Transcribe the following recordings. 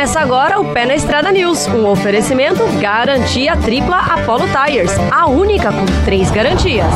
Começa agora o Pé na Estrada News, um oferecimento garantia tripla Apollo Tires, a única com três garantias.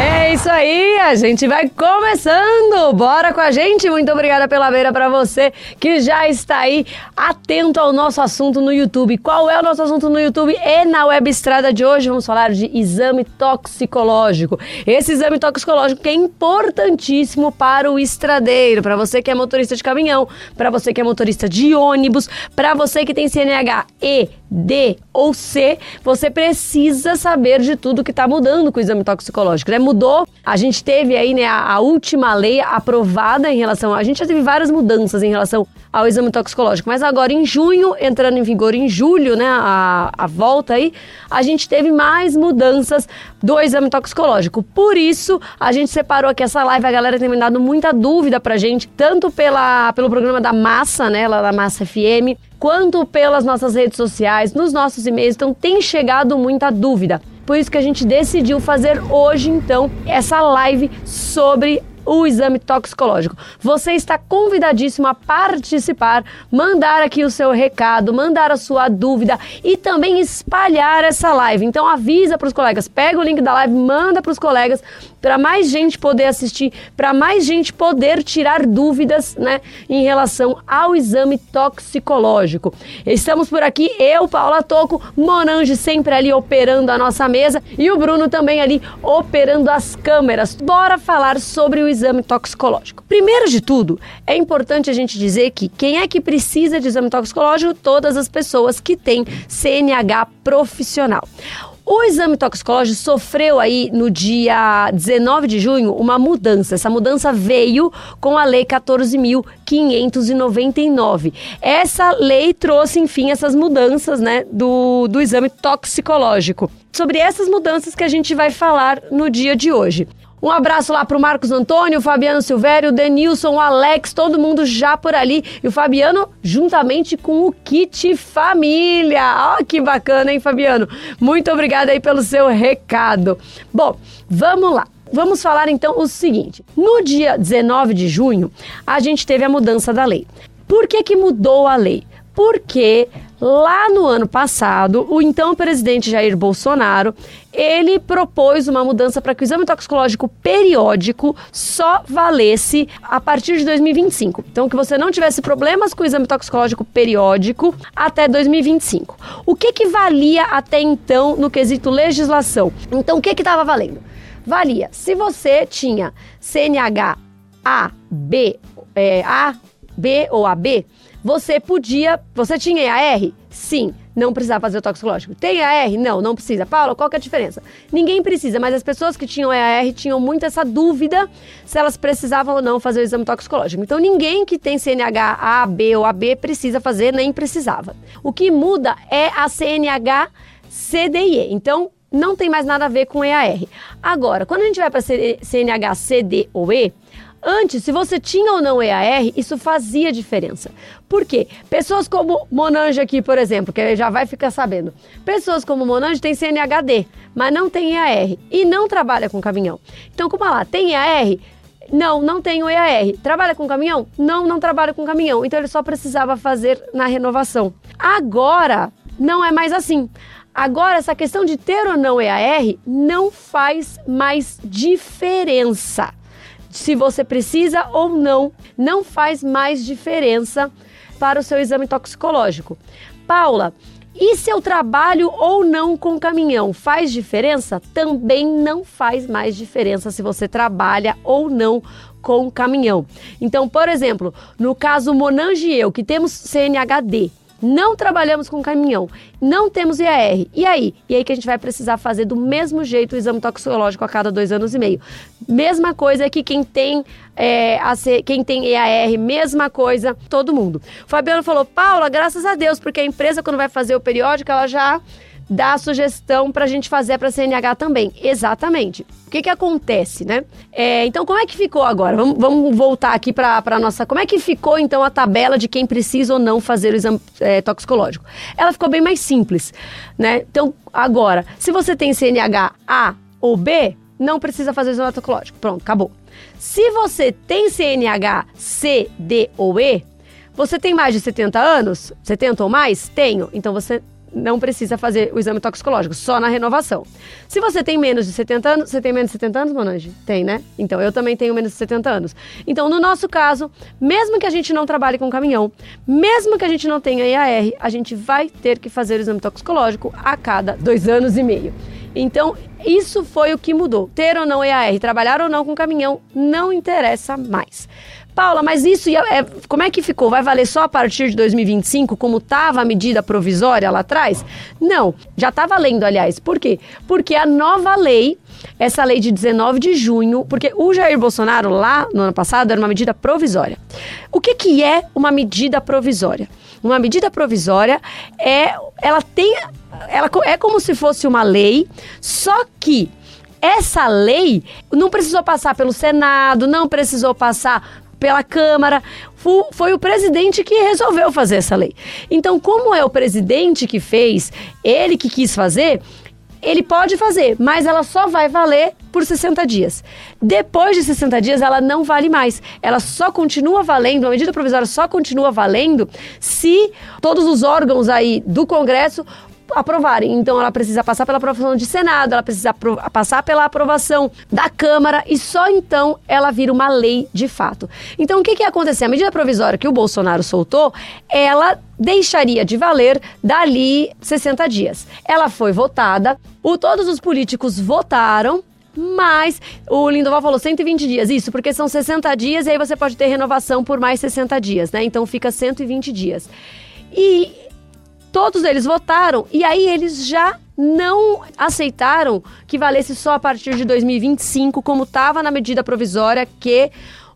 É isso aí, a gente vai começando. Bora com a gente. Muito obrigada pela beira para você que já está aí atento ao nosso assunto no YouTube. Qual é o nosso assunto no YouTube e na Web Estrada de hoje? Vamos falar de exame toxicológico. Esse exame toxicológico que é importantíssimo para o estradeiro, para você que é motorista de caminhão, para você que é motorista de ônibus, para você que tem CNH E, D ou C, você precisa saber de tudo que está mudando com o exame toxicológico, né? Mudou, a gente teve aí, né, a, a, última lei aprovada em relação, a gente já teve várias mudanças em relação ao exame toxicológico, mas agora em junho, entrando em vigor em julho, né, a, a volta aí, a gente teve mais mudanças do exame toxicológico. Por isso, a gente separou aqui essa live, a galera tem me dado muita dúvida pra gente, tanto pela, pelo programa da Massa, né, lá da Massa FM, quanto pelas nossas redes sociais, nos nossos e-mails. Então tem chegado muita dúvida. Por isso que a gente decidiu fazer hoje então essa live sobre o exame toxicológico. Você está convidadíssimo a participar, mandar aqui o seu recado, mandar a sua dúvida e também espalhar essa live. Então avisa para os colegas, pega o link da live, manda para os colegas para mais gente poder assistir, para mais gente poder tirar dúvidas, né, em relação ao exame toxicológico. Estamos por aqui, eu, Paula Toco, Monange sempre ali operando a nossa mesa e o Bruno também ali operando as câmeras. Bora falar sobre o exame toxicológico. Primeiro de tudo, é importante a gente dizer que quem é que precisa de exame toxicológico? Todas as pessoas que têm CNH profissional. O exame toxicológico sofreu aí no dia 19 de junho uma mudança. Essa mudança veio com a lei 14.599. Essa lei trouxe, enfim, essas mudanças, né, do, do exame toxicológico. Sobre essas mudanças que a gente vai falar no dia de hoje. Um abraço lá pro Marcos Antônio, Fabiano Silvério, Denilson, o Alex, todo mundo já por ali. E o Fabiano, juntamente com o Kit Família. Ó, oh, que bacana, hein, Fabiano? Muito obrigada aí pelo seu recado. Bom, vamos lá. Vamos falar então o seguinte: no dia 19 de junho, a gente teve a mudança da lei. Por que, que mudou a lei? Porque Lá no ano passado, o então presidente Jair Bolsonaro, ele propôs uma mudança para que o exame toxicológico periódico só valesse a partir de 2025. Então, que você não tivesse problemas com o exame toxicológico periódico até 2025. O que que valia até então no quesito legislação? Então, o que que estava valendo? Valia se você tinha CNH A, B, é, A, B ou AB, você podia. Você tinha EAR? Sim. Não precisava fazer o toxicológico. Tem EAR? Não, não precisa. Paula, qual que é a diferença? Ninguém precisa, mas as pessoas que tinham EAR tinham muito essa dúvida se elas precisavam ou não fazer o exame toxicológico. Então, ninguém que tem CNH A, B ou AB precisa fazer, nem precisava. O que muda é a CNH CDIE. Então, não tem mais nada a ver com EAR. Agora, quando a gente vai para CNH CD ou E, Antes, se você tinha ou não EAR, isso fazia diferença. Por quê? Pessoas como Monange aqui, por exemplo, que já vai ficar sabendo. Pessoas como Monange têm CNHD, mas não tem EAR e não trabalha com caminhão. Então, como lá, tem EAR? Não, não tenho EAR. Trabalha com caminhão? Não, não trabalha com caminhão. Então ele só precisava fazer na renovação. Agora, não é mais assim. Agora, essa questão de ter ou não EAR não faz mais diferença se você precisa ou não, não faz mais diferença para o seu exame toxicológico. Paula, e se eu trabalho ou não com caminhão, faz diferença? Também não faz mais diferença se você trabalha ou não com caminhão. Então, por exemplo, no caso Monange e eu, que temos CNHD, não trabalhamos com caminhão, não temos IAR. E aí? E aí que a gente vai precisar fazer do mesmo jeito o exame toxicológico a cada dois anos e meio. Mesma coisa que quem tem, é, quem tem EAR, mesma coisa, todo mundo. O Fabiano falou, Paula, graças a Deus, porque a empresa quando vai fazer o periódico, ela já dá a sugestão para a gente fazer para a CNH também. Exatamente. O que, que acontece, né? É, então, como é que ficou agora? Vamos, vamos voltar aqui para a nossa. Como é que ficou, então, a tabela de quem precisa ou não fazer o exame é, toxicológico? Ela ficou bem mais simples, né? Então, agora, se você tem CNH A ou B, não precisa fazer o exame toxicológico. Pronto, acabou. Se você tem CNH C, D ou E, Você tem mais de 70 anos? 70 ou mais? Tenho. Então você não precisa fazer o exame toxicológico, só na renovação. Se você tem menos de 70 anos, você tem menos de 70 anos, Monange? Tem, né? Então, eu também tenho menos de 70 anos. Então, no nosso caso, mesmo que a gente não trabalhe com caminhão, mesmo que a gente não tenha IAR, a gente vai ter que fazer o exame toxicológico a cada dois anos e meio. Então, isso foi o que mudou. Ter ou não EAR, trabalhar ou não com caminhão, não interessa mais. Paula, mas isso é, como é que ficou? Vai valer só a partir de 2025, como estava a medida provisória lá atrás? Não, já está valendo, aliás. Por quê? Porque a nova lei, essa lei de 19 de junho, porque o Jair Bolsonaro lá no ano passado era uma medida provisória. O que, que é uma medida provisória? Uma medida provisória é, ela tem, ela é como se fosse uma lei, só que essa lei não precisou passar pelo Senado, não precisou passar pela Câmara. Foi o presidente que resolveu fazer essa lei. Então, como é o presidente que fez, ele que quis fazer, ele pode fazer, mas ela só vai valer por 60 dias. Depois de 60 dias, ela não vale mais. Ela só continua valendo, a medida provisória só continua valendo se todos os órgãos aí do Congresso aprovarem. Então ela precisa passar pela aprovação de Senado, ela precisa passar pela aprovação da Câmara e só então ela vira uma lei de fato. Então o que, que ia acontecer? A medida provisória que o Bolsonaro soltou, ela deixaria de valer dali 60 dias. Ela foi votada, o, todos os políticos votaram, mas o Lindoval falou 120 dias, isso, porque são 60 dias e aí você pode ter renovação por mais 60 dias, né? Então fica 120 dias. E Todos eles votaram e aí eles já não aceitaram que valesse só a partir de 2025, como estava na medida provisória que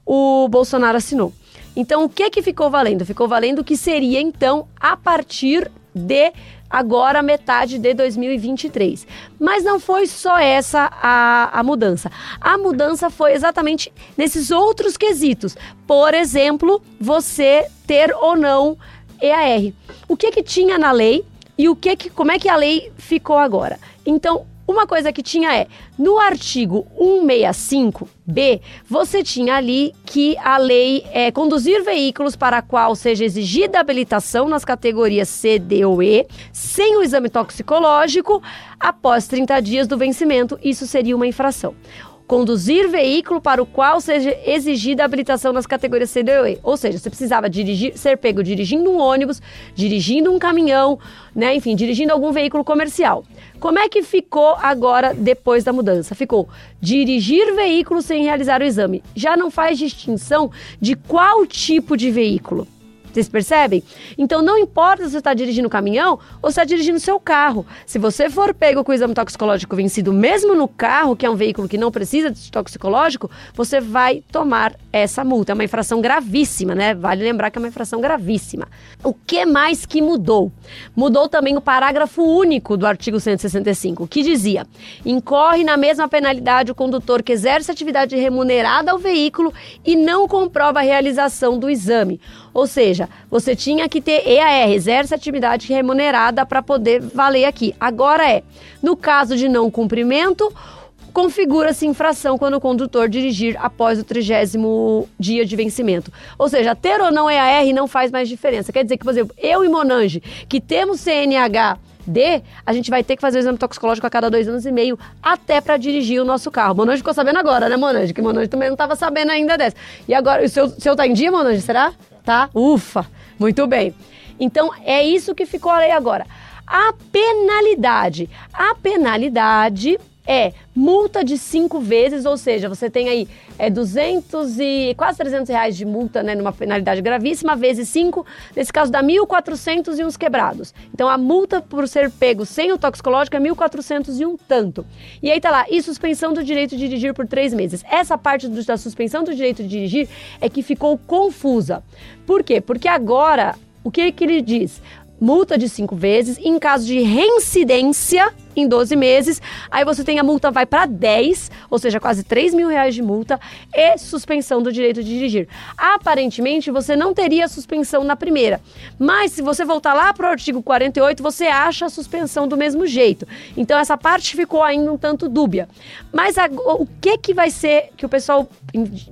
o Bolsonaro assinou. Então, o que que ficou valendo? Ficou valendo que seria então a partir de agora metade de 2023. Mas não foi só essa a, a mudança. A mudança foi exatamente nesses outros quesitos. Por exemplo, você ter ou não EAR. O que que tinha na lei e o que que, como é que a lei ficou agora? Então, uma coisa que tinha é, no artigo 165b, você tinha ali que a lei é conduzir veículos para a qual seja exigida habilitação nas categorias C, D ou E, sem o exame toxicológico, após 30 dias do vencimento, isso seria uma infração conduzir veículo para o qual seja exigida habilitação nas categorias C, E. Ou seja, você precisava dirigir, ser pego dirigindo um ônibus, dirigindo um caminhão, né? Enfim, dirigindo algum veículo comercial. Como é que ficou agora depois da mudança? Ficou dirigir veículo sem realizar o exame. Já não faz distinção de qual tipo de veículo. Vocês percebem? Então não importa se você está dirigindo o caminhão ou se está dirigindo o seu carro. Se você for pego com o exame toxicológico vencido, mesmo no carro, que é um veículo que não precisa de toxicológico, você vai tomar essa multa. É uma infração gravíssima, né? Vale lembrar que é uma infração gravíssima. O que mais que mudou? Mudou também o parágrafo único do artigo 165, que dizia: incorre na mesma penalidade o condutor que exerce atividade remunerada ao veículo e não comprova a realização do exame. Ou seja, você tinha que ter EAR, exerce atividade remunerada para poder valer aqui. Agora é, no caso de não cumprimento, configura-se infração quando o condutor dirigir após o trigésimo dia de vencimento. Ou seja, ter ou não EAR não faz mais diferença. Quer dizer que, por exemplo, eu e Monange, que temos CNH D, a gente vai ter que fazer o exame toxicológico a cada dois anos e meio, até para dirigir o nosso carro. Monange ficou sabendo agora, né, Monange? Que Monange também não estava sabendo ainda dessa. E agora, o seu, seu tá em dia, Monange, será? tá? Ufa, muito bem. Então é isso que ficou a lei agora. A penalidade. A penalidade é multa de cinco vezes, ou seja, você tem aí é, 200 e quase 300 reais de multa, né, numa penalidade gravíssima, vezes cinco, nesse caso dá 1.400 e uns quebrados. Então a multa por ser pego sem o toxicológico é 1.400 e um tanto. E aí tá lá, e suspensão do direito de dirigir por três meses. Essa parte do, da suspensão do direito de dirigir é que ficou confusa. Por quê? Porque agora, o que, que ele diz? Multa de cinco vezes. Em caso de reincidência, em 12 meses, aí você tem a multa vai para 10, ou seja, quase 3 mil reais de multa e suspensão do direito de dirigir. Aparentemente, você não teria suspensão na primeira, mas se você voltar lá para o artigo 48, você acha a suspensão do mesmo jeito. Então, essa parte ficou ainda um tanto dúbia. Mas a, o que que vai ser que o pessoal,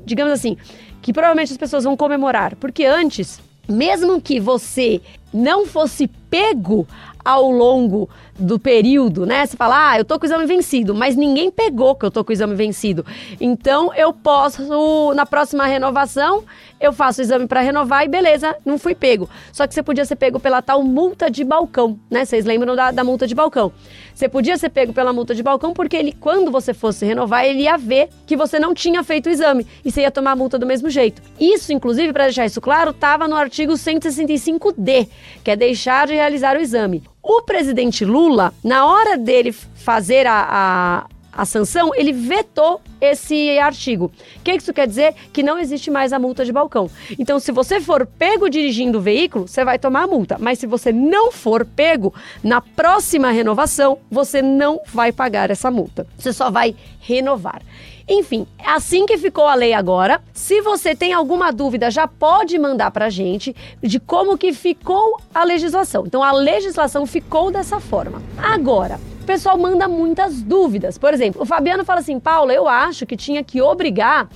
digamos assim, que provavelmente as pessoas vão comemorar? Porque antes mesmo que você não fosse pego ao longo do período, né? Você fala, ah, eu tô com o exame vencido, mas ninguém pegou que eu tô com o exame vencido. Então eu posso, na próxima renovação, eu faço o exame para renovar e beleza, não fui pego. Só que você podia ser pego pela tal multa de balcão, né? Vocês lembram da, da multa de balcão? Você podia ser pego pela multa de balcão porque ele, quando você fosse renovar, ele ia ver que você não tinha feito o exame e você ia tomar a multa do mesmo jeito. Isso, inclusive, para deixar isso claro, estava no artigo 165D, que é deixar de realizar o exame. O presidente Lula, na hora dele fazer a, a, a sanção, ele vetou esse artigo. O que isso quer dizer? Que não existe mais a multa de balcão. Então, se você for pego dirigindo o veículo, você vai tomar a multa. Mas se você não for pego, na próxima renovação, você não vai pagar essa multa. Você só vai renovar. Enfim, é assim que ficou a lei agora. Se você tem alguma dúvida, já pode mandar pra gente de como que ficou a legislação. Então a legislação ficou dessa forma. Agora, pessoal manda muitas dúvidas. Por exemplo, o Fabiano fala assim: "Paula, eu acho que tinha que obrigar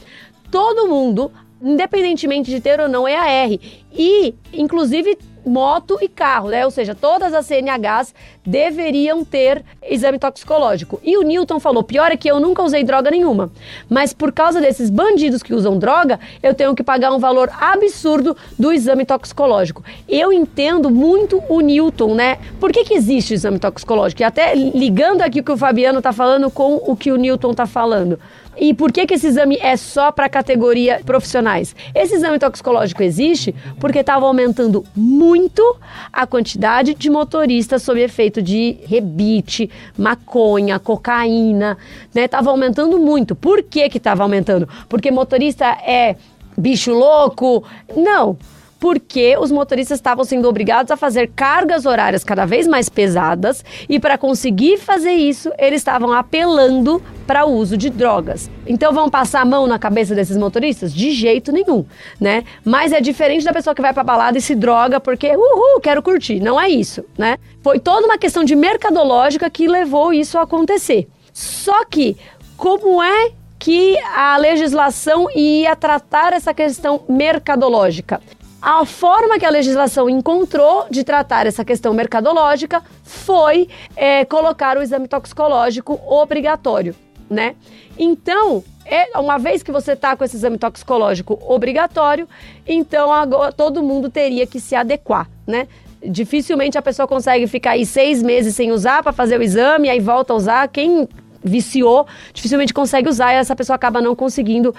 todo mundo independentemente de ter ou não EAR. E, inclusive, moto e carro, né? Ou seja, todas as CNHs deveriam ter exame toxicológico. E o Newton falou: pior é que eu nunca usei droga nenhuma. Mas por causa desses bandidos que usam droga, eu tenho que pagar um valor absurdo do exame toxicológico. Eu entendo muito o Newton, né? Por que, que existe o exame toxicológico? E até ligando aqui o que o Fabiano está falando com o que o Newton está falando. E por que, que esse exame é só para categoria profissionais? Esse exame toxicológico existe porque estava aumentando muito a quantidade de motoristas sob efeito de rebite, maconha, cocaína, né? Tava aumentando muito. Por que que estava aumentando? Porque motorista é bicho louco? Não porque os motoristas estavam sendo obrigados a fazer cargas horárias cada vez mais pesadas e para conseguir fazer isso, eles estavam apelando para o uso de drogas. Então vão passar a mão na cabeça desses motoristas? De jeito nenhum, né? Mas é diferente da pessoa que vai para balada e se droga porque, uhul, quero curtir. Não é isso, né? Foi toda uma questão de mercadológica que levou isso a acontecer. Só que, como é que a legislação ia tratar essa questão mercadológica? A forma que a legislação encontrou de tratar essa questão mercadológica foi é, colocar o exame toxicológico obrigatório, né? Então, é, uma vez que você está com esse exame toxicológico obrigatório, então agora todo mundo teria que se adequar, né? Dificilmente a pessoa consegue ficar aí seis meses sem usar para fazer o exame, aí volta a usar. Quem viciou, dificilmente consegue usar e essa pessoa acaba não conseguindo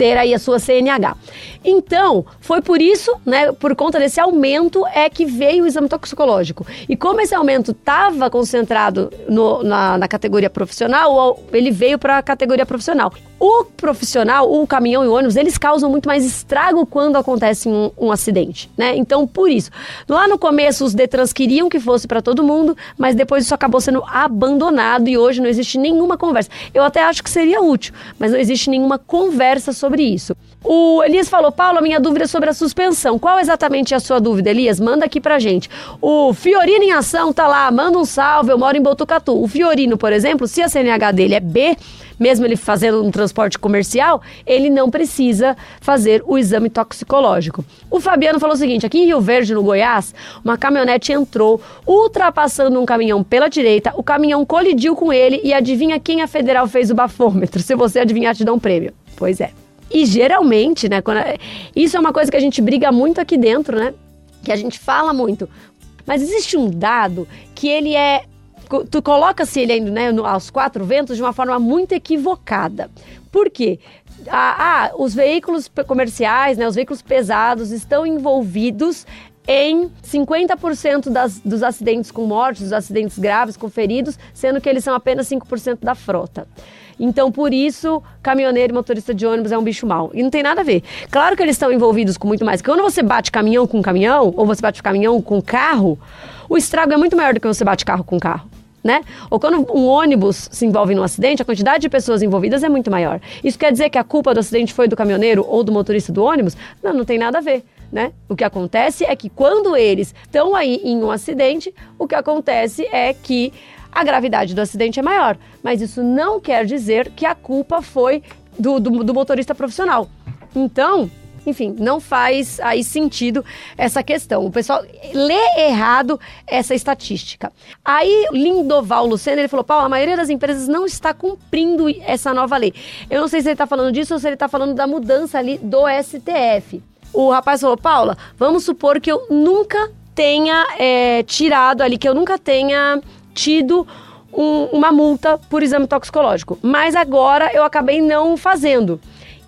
ter aí a sua CNH. Então, foi por isso, né, por conta desse aumento, é que veio o exame toxicológico. E como esse aumento estava concentrado no, na, na, categoria profissional, ele veio para a categoria profissional. O profissional, o caminhão e o ônibus, eles causam muito mais estrago quando acontece um, um acidente, né? Então, por isso, lá no começo os Detrans queriam que fosse para todo mundo, mas depois isso acabou sendo abandonado e hoje não existe nenhuma conversa. Eu até acho que seria útil, mas não existe nenhuma conversa sobre sobre isso. O Elias falou, Paulo, a minha dúvida é sobre a suspensão. Qual exatamente é a sua dúvida, Elias? Manda aqui pra gente. O Fiorino em ação tá lá, manda um salve, eu moro em Botucatu. O Fiorino, por exemplo, se a CNH dele é B, mesmo ele fazendo um transporte comercial, ele não precisa fazer o exame toxicológico. O Fabiano falou o seguinte: aqui em Rio Verde, no Goiás, uma caminhonete entrou ultrapassando um caminhão pela direita, o caminhão colidiu com ele e adivinha quem a federal fez o bafômetro? Se você adivinhar, te dá um prêmio. Pois é. E geralmente, né, quando, isso é uma coisa que a gente briga muito aqui dentro, né? Que a gente fala muito. Mas existe um dado que ele é tu coloca-se ele né, aos quatro ventos de uma forma muito equivocada. Por quê? Ah, ah, os veículos comerciais, né, os veículos pesados estão envolvidos em 50% das, dos acidentes com mortes, dos acidentes graves com feridos, sendo que eles são apenas 5% da frota. Então, por isso, caminhoneiro e motorista de ônibus é um bicho mau. E não tem nada a ver. Claro que eles estão envolvidos com muito mais. Quando você bate caminhão com caminhão, ou você bate caminhão com carro, o estrago é muito maior do que você bate carro com carro. Né? Ou quando um ônibus se envolve num acidente, a quantidade de pessoas envolvidas é muito maior. Isso quer dizer que a culpa do acidente foi do caminhoneiro ou do motorista do ônibus? Não, não tem nada a ver. Né? O que acontece é que quando eles estão aí em um acidente, o que acontece é que a gravidade do acidente é maior. Mas isso não quer dizer que a culpa foi do, do, do motorista profissional. Então, enfim, não faz aí sentido essa questão. O pessoal lê errado essa estatística. Aí, Lindoval Lucena, ele falou, Paulo, a maioria das empresas não está cumprindo essa nova lei. Eu não sei se ele está falando disso ou se ele está falando da mudança ali do STF. O rapaz falou, Paula, vamos supor que eu nunca tenha é, tirado ali, que eu nunca tenha tido um, uma multa por exame toxicológico. Mas agora eu acabei não fazendo.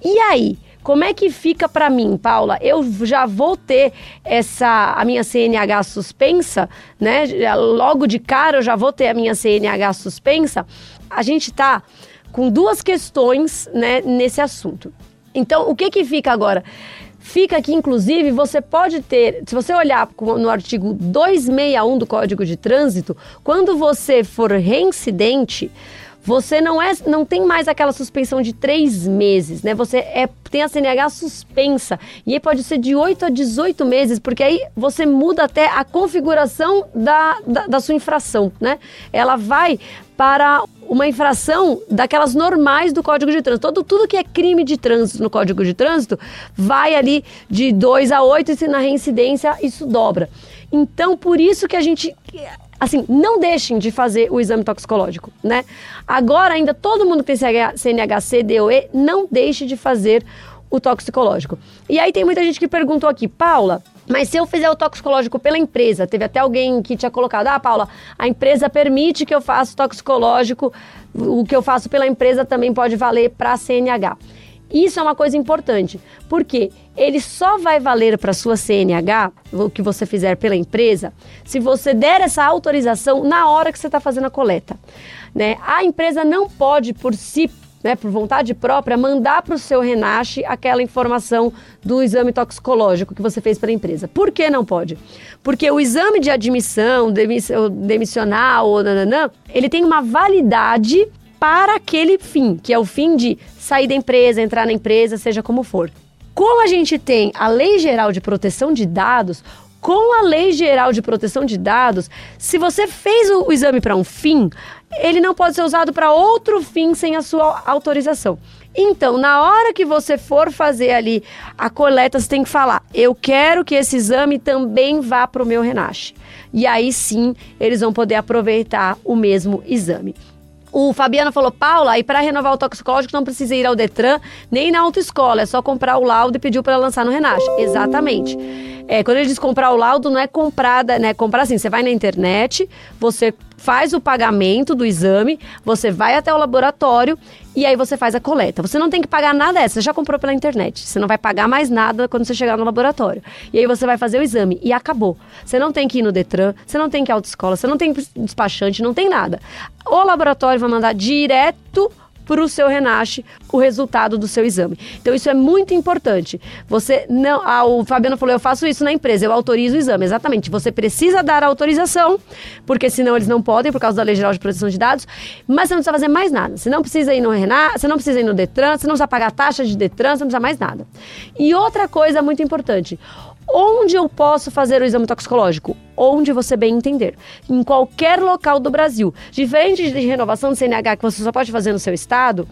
E aí? Como é que fica para mim, Paula? Eu já vou ter essa a minha CNH suspensa, né? Logo de cara eu já vou ter a minha CNH suspensa. A gente tá com duas questões, né, nesse assunto. Então, o que que fica agora? Fica que, inclusive, você pode ter, se você olhar no artigo 261 do Código de Trânsito, quando você for reincidente, você não é, não tem mais aquela suspensão de três meses, né? Você é, tem a CNH suspensa e aí pode ser de 8 a 18 meses, porque aí você muda até a configuração da, da, da sua infração, né? Ela vai para uma infração daquelas normais do Código de Trânsito. Todo, tudo que é crime de trânsito no Código de Trânsito vai ali de 2 a 8 e se na reincidência isso dobra. Então, por isso que a gente assim, não deixem de fazer o exame toxicológico, né? Agora ainda todo mundo que tem CNHC, DOE, não deixe de fazer o toxicológico. E aí tem muita gente que perguntou aqui, Paula, mas se eu fizer o toxicológico pela empresa, teve até alguém que tinha colocado, ah, Paula, a empresa permite que eu faça toxicológico, o que eu faço pela empresa também pode valer para a CNH. Isso é uma coisa importante, porque ele só vai valer para sua CNH, o que você fizer pela empresa, se você der essa autorização na hora que você está fazendo a coleta. Né? A empresa não pode, por si né, por vontade própria, mandar para o seu Renache aquela informação do exame toxicológico que você fez para a empresa. Por que não pode? Porque o exame de admissão, demissional, nananã, ele tem uma validade para aquele fim, que é o fim de sair da empresa, entrar na empresa, seja como for. Como a gente tem a Lei Geral de Proteção de Dados, com a Lei Geral de Proteção de Dados, se você fez o, exame para um fim, ele não pode ser usado para outro fim sem a sua autorização. Então, na hora que você for fazer ali a coleta, você tem que falar: eu quero que esse exame também vá para o meu Renache. E aí sim, eles vão poder aproveitar o mesmo exame. O Fabiano falou, Paula, e para renovar o toxicológico não precisa ir ao Detran nem na autoescola, é só comprar o laudo e pedir para lançar no Renache. Exatamente. É, quando ele diz comprar o laudo, não é comprada, né? Comprar assim, você vai na internet, você faz o pagamento do exame, você vai até o laboratório e aí você faz a coleta. Você não tem que pagar nada dessa, você já comprou pela internet. Você não vai pagar mais nada quando você chegar no laboratório. E aí você vai fazer o exame e acabou. Você não tem que ir no Detran, você não tem que ir à autoescola, você não tem despachante, não tem nada. O laboratório vai mandar direto para o seu Renache o resultado do seu exame. Então isso é muito importante. Você não, ah, o Fabiano falou, eu faço isso na empresa, eu autorizo o exame. Exatamente. Você precisa dar a autorização, porque senão eles não podem por causa da Lei Geral de Proteção de Dados, mas você não precisa fazer mais nada. Você não precisa ir no Renache, você não precisa ir no Detran, você não precisa pagar taxa de Detran, você não precisa mais nada. E outra coisa muito importante, Onde eu posso fazer o exame toxicológico? Onde você bem entender. Em qualquer local do Brasil. Diferente de renovação do CNH que você só pode fazer no seu estado,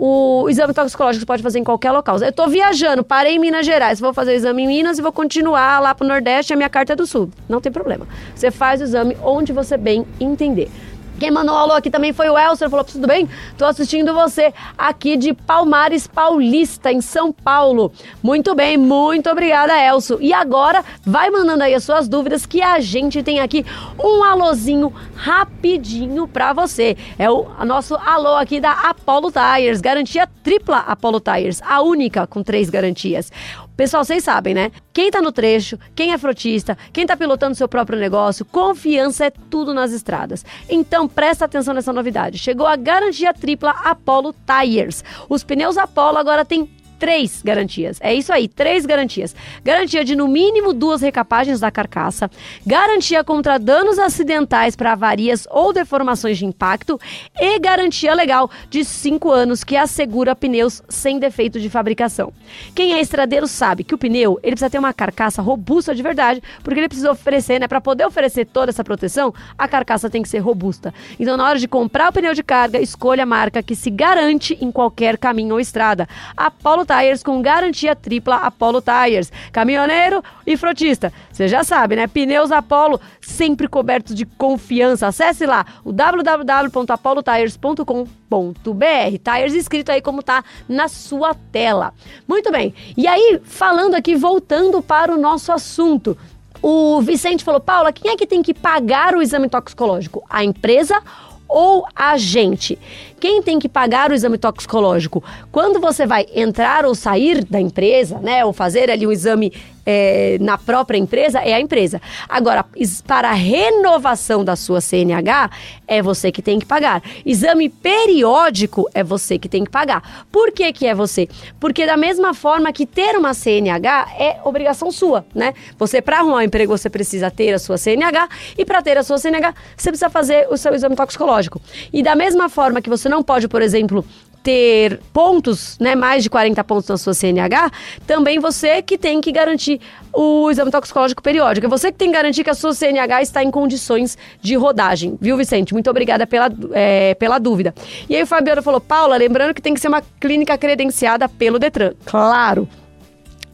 o exame toxicológico você pode fazer em qualquer local. Eu estou viajando, parei em Minas Gerais, vou fazer o exame em Minas e vou continuar lá para o Nordeste, a minha carta é do Sul. Não tem problema. Você faz o exame onde você bem entender. Quem mandou um alô aqui também foi o Elcio, falou, tudo bem? Tô assistindo você aqui de Palmares Paulista, em São Paulo. Muito bem, muito obrigada, Elcio. E agora, vai mandando aí as suas dúvidas que a gente tem aqui um alôzinho rapidinho pra você. É o nosso alô aqui da Apollo Tires, garantia tripla Apollo Tires, a única com três garantias. Pessoal, vocês sabem, né? Quem tá no trecho, quem é frotista, quem tá pilotando seu próprio negócio, confiança é tudo nas estradas. Então presta atenção nessa novidade. Chegou a garantia tripla Apollo Tires. Os pneus Apollo agora têm três garantias. É isso aí, três garantias. Garantia de no mínimo duas recapagens da carcaça, garantia contra danos acidentais para avarias ou deformações de impacto e garantia legal de cinco anos que assegura pneus sem defeito de fabricação. Quem é estradeiro sabe que o pneu ele precisa ter uma carcaça robusta de verdade, porque ele precisa oferecer, né, para poder oferecer toda essa proteção, a carcaça tem que ser robusta. Então, na hora de comprar o pneu de carga, escolha a marca que se garante em qualquer caminho ou estrada. A Paulo Tires com garantia tripla Apollo Tires. Caminhoneiro e frotista, você já sabe, né? Pneus Apollo sempre cobertos de confiança. Acesse lá o www.apolotires.com.br. Tires escrito aí como tá na sua tela. Muito bem. E aí, falando aqui, voltando para o nosso assunto. O Vicente falou: Paula, quem é que tem que pagar o exame toxicológico? A empresa ou a gente? Quem tem que pagar o exame toxicológico? Quando você vai entrar ou sair da empresa, né, ou fazer ali o exame é, na própria empresa, é a empresa. Agora, para a renovação da sua CNH, é você que tem que pagar. Exame periódico é você que tem que pagar. Por que, que é você? Porque da mesma forma que ter uma CNH é obrigação sua, né? Você, para arrumar um emprego, você precisa ter a sua CNH e para ter a sua CNH, você precisa fazer o seu exame toxicológico. E da mesma forma que você não pode, por exemplo, ter pontos, né, mais de 40 pontos na sua CNH, também você que tem que garantir o exame toxicológico periódico. É você que tem que garantir que a sua CNH está em condições de rodagem, viu, Vicente? Muito obrigada pela, é, pela dúvida. E aí o Fabiano falou, Paula, lembrando que tem que ser uma clínica credenciada pelo Detran. Claro,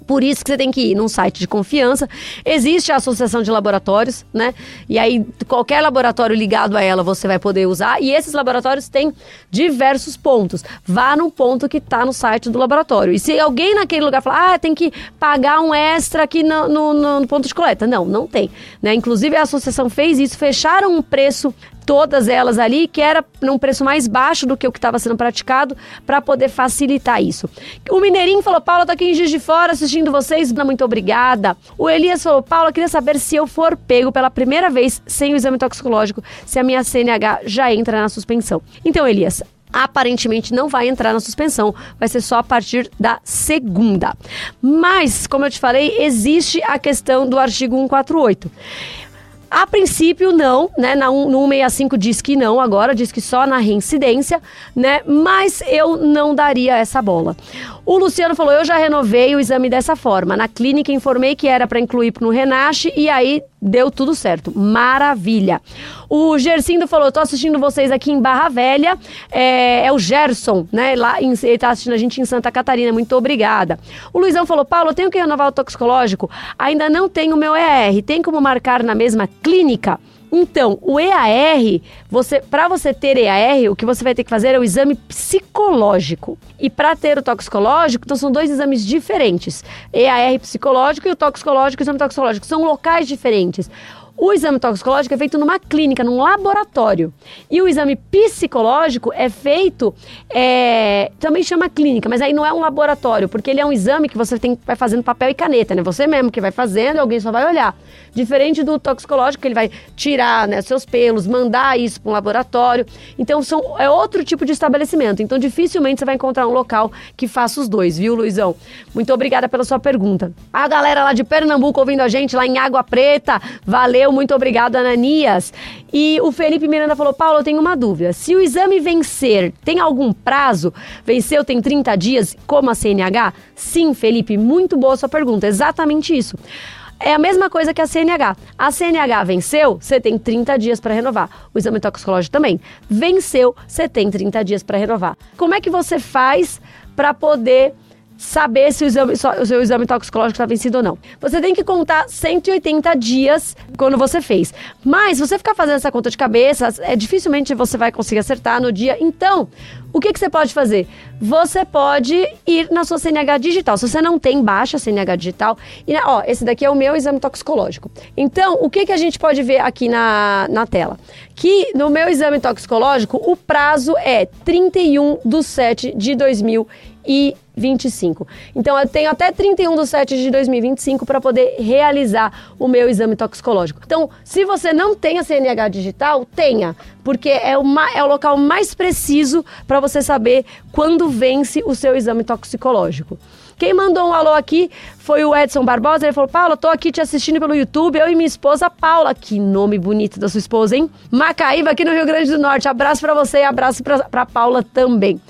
por isso que você tem que ir num site de confiança. Existe a associação de laboratórios, né? E aí qualquer laboratório ligado a ela você vai poder usar. E esses laboratórios têm diversos pontos. Vá no ponto que está no site do laboratório. E se alguém naquele lugar falar, ah, tem que pagar um extra aqui no, no, no ponto de coleta. Não, não tem. Né? Inclusive a associação fez isso, fecharam um preço todas elas ali, que era num preço mais baixo do que o que estava sendo praticado, para poder facilitar isso. O Mineirinho falou: Paula, tô aqui em Juiz de Fora assistindo vocês, muito obrigada. O Elias falou: Paula, queria saber se eu for pego pela primeira vez sem o exame toxicológico, se a minha CNH já entra na suspensão. Então, Elias, aparentemente não vai entrar na suspensão, vai ser só a partir da segunda. Mas, como eu te falei, existe a questão do artigo 148. A princípio, não, né? Na, no 165 diz que não, agora diz que só na reincidência, né? Mas eu não daria essa bola. O Luciano falou: eu já renovei o exame dessa forma. Na clínica informei que era para incluir no Renache e aí deu tudo certo. Maravilha. O Gercindo falou: tô assistindo vocês aqui em Barra Velha. É, é o Gerson, né? Lá em, ele tá assistindo a gente em Santa Catarina. Muito obrigada. O Luizão falou: Paulo, eu tenho que renovar o toxicológico. Ainda não tenho o meu ER. Tem como marcar na mesma clínica? Então, o EAR, você, para você ter EAR, o que você vai ter que fazer é o exame psicológico. E para ter o toxicológico, então são dois exames diferentes. EAR psicológico e o toxicológico o exame toxicológico são locais diferentes. O exame toxicológico é feito numa clínica, num laboratório. E o exame psicológico é feito, é, também chama clínica, mas aí não é um laboratório, porque ele é um exame que você tem, vai fazendo papel e caneta, né? Você mesmo que vai fazendo, alguém só vai olhar. Diferente do toxicológico, que ele vai tirar né, seus pelos, mandar isso para um laboratório. Então são, é outro tipo de estabelecimento. Então dificilmente você vai encontrar um local que faça os dois, viu, Luizão? Muito obrigada pela sua pergunta. A galera lá de Pernambuco ouvindo a gente lá em Água Preta, valeu Valeu, muito obrigado, Ananias. E o Felipe Miranda falou: Paulo, eu tenho uma dúvida. Se o exame vencer, tem algum prazo? Venceu, tem 30 dias, como a CNH? Sim, Felipe, muito boa sua pergunta. Exatamente isso. É a mesma coisa que a CNH. A CNH venceu, você tem 30 dias para renovar. O exame toxicológico também. Venceu, você tem 30 dias para renovar. Como é que você faz para poder saber se o, exame, o seu exame toxicológico está vencido ou não. Você tem que contar 180 dias quando você fez. Mas se você ficar fazendo essa conta de cabeça, é dificilmente você vai conseguir acertar no dia. Então, o que, que você pode fazer? Você pode ir na sua CNH digital. Se você não tem baixa CNH digital, e ó, esse daqui é o meu exame toxicológico. Então, o que, que a gente pode ver aqui na, na tela? Que no meu exame toxicológico, o prazo é 31 de 7 de 2020 25. Então eu tenho até 31 de 7 de 2025 para poder realizar o meu exame toxicológico. Então, se você não tem a CNH digital, tenha, porque é, é o local mais preciso para você saber quando vence o seu exame toxicológico. Quem mandou um alô aqui foi o Edson Barbosa. Ele falou: Paula, tô aqui te assistindo pelo YouTube. Eu e minha esposa Paula. Que nome bonito da sua esposa, hein? Macaíba, aqui no Rio Grande do Norte. Abraço para você e abraço para Paula também.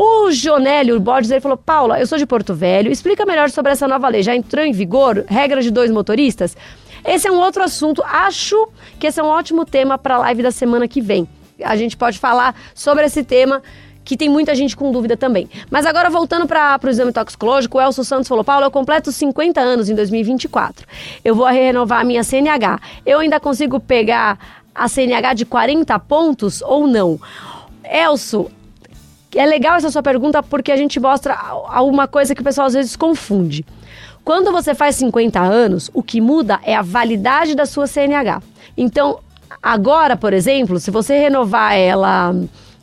O Jonélio Borges ele falou: Paula, eu sou de Porto Velho, explica melhor sobre essa nova lei. Já entrou em vigor? Regra de dois motoristas? Esse é um outro assunto. Acho que esse é um ótimo tema para a live da semana que vem. A gente pode falar sobre esse tema que tem muita gente com dúvida também. Mas agora voltando para o exame toxicológico, o Elson Santos falou: Paulo, eu completo 50 anos em 2024. Eu vou renovar a minha CNH. Eu ainda consigo pegar a CNH de 40 pontos ou não? Elson, é legal essa sua pergunta porque a gente mostra alguma coisa que o pessoal às vezes confunde. Quando você faz 50 anos, o que muda é a validade da sua CNH. Então, agora, por exemplo, se você renovar ela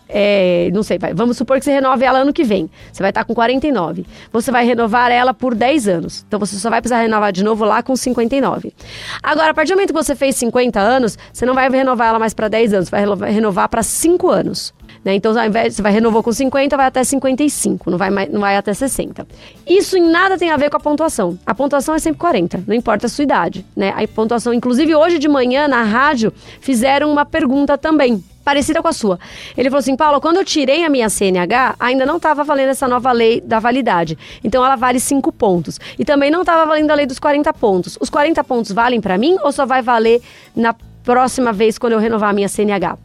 é, não sei, vamos supor que você renove ela ano que vem. Você vai estar com 49. Você vai renovar ela por 10 anos. Então você só vai precisar renovar de novo lá com 59. Agora, a partir do momento que você fez 50 anos, você não vai renovar ela mais para 10 anos, vai renovar para 5 anos. Né? Então, ao invés você vai renovou com 50, vai até 55, não vai, mais, não vai até 60. Isso em nada tem a ver com a pontuação. A pontuação é sempre 40, não importa a sua idade. Né? A pontuação, inclusive hoje de manhã na rádio, fizeram uma pergunta também parecida com a sua. Ele falou assim: Paulo, quando eu tirei a minha CNH, ainda não estava valendo essa nova lei da validade. Então ela vale 5 pontos. E também não estava valendo a lei dos 40 pontos. Os 40 pontos valem para mim ou só vai valer na próxima vez quando eu renovar a minha CNH?